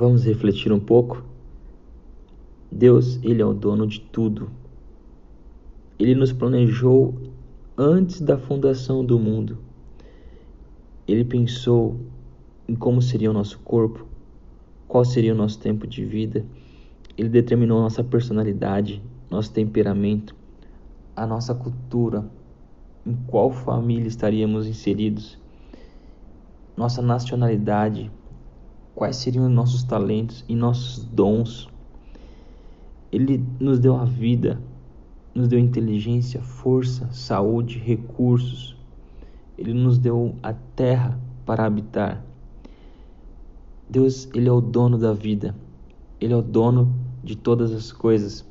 Vamos refletir um pouco? Deus, ele é o dono de tudo. Ele nos planejou antes da fundação do mundo. Ele pensou em como seria o nosso corpo, qual seria o nosso tempo de vida. Ele determinou nossa personalidade, nosso temperamento, a nossa cultura, em qual família estaríamos inseridos, nossa nacionalidade, quais seriam nossos talentos e nossos dons. Ele nos deu a vida, nos deu inteligência, força, saúde, recursos. Ele nos deu a terra para habitar. Deus, ele é o dono da vida. Ele é o dono de todas as coisas.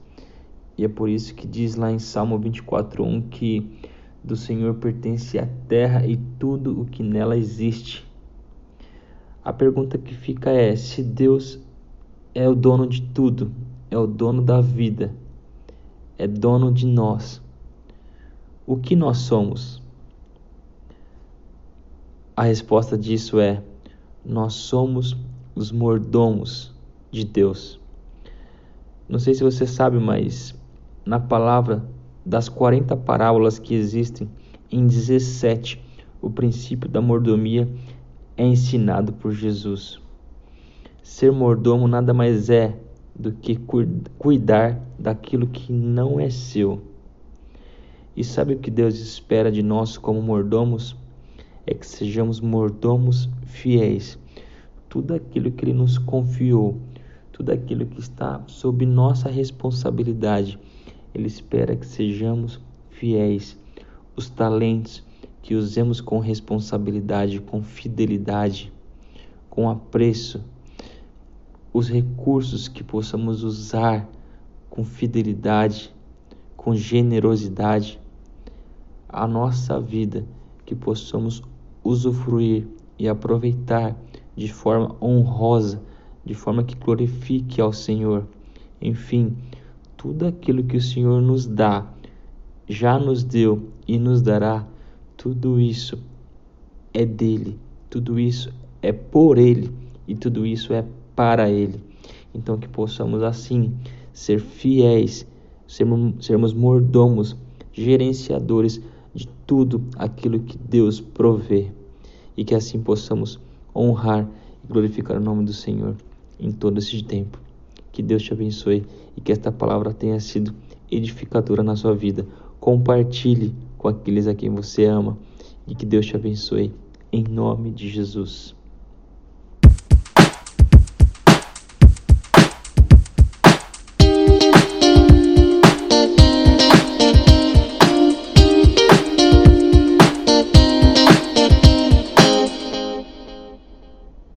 E é por isso que diz lá em Salmo 24:1 que do Senhor pertence a terra e tudo o que nela existe. A pergunta que fica é: se Deus é o dono de tudo, é o dono da vida, é dono de nós, o que nós somos? A resposta disso é: nós somos os mordomos de Deus. Não sei se você sabe, mas na palavra das 40 parábolas que existem, em 17 o princípio da mordomia é ensinado por Jesus. Ser mordomo nada mais é do que cuidar daquilo que não é seu. E sabe o que Deus espera de nós como mordomos? É que sejamos mordomos fiéis. Tudo aquilo que Ele nos confiou, tudo aquilo que está sob nossa responsabilidade, Ele espera que sejamos fiéis. Os talentos que usemos com responsabilidade, com fidelidade, com apreço. Os recursos que possamos usar com fidelidade, com generosidade. A nossa vida que possamos usufruir e aproveitar de forma honrosa de forma que glorifique ao Senhor. Enfim, tudo aquilo que o Senhor nos dá, já nos deu e nos dará, tudo isso é dele, tudo isso é por ele e tudo isso é para ele. Então que possamos assim ser fiéis, sermos, sermos mordomos, gerenciadores de tudo aquilo que Deus provê e que assim possamos honrar e glorificar o nome do Senhor em todo esse tempo. Que Deus te abençoe e que esta palavra tenha sido edificadora na sua vida. Compartilhe com aqueles a quem você ama e que Deus te abençoe em nome de Jesus.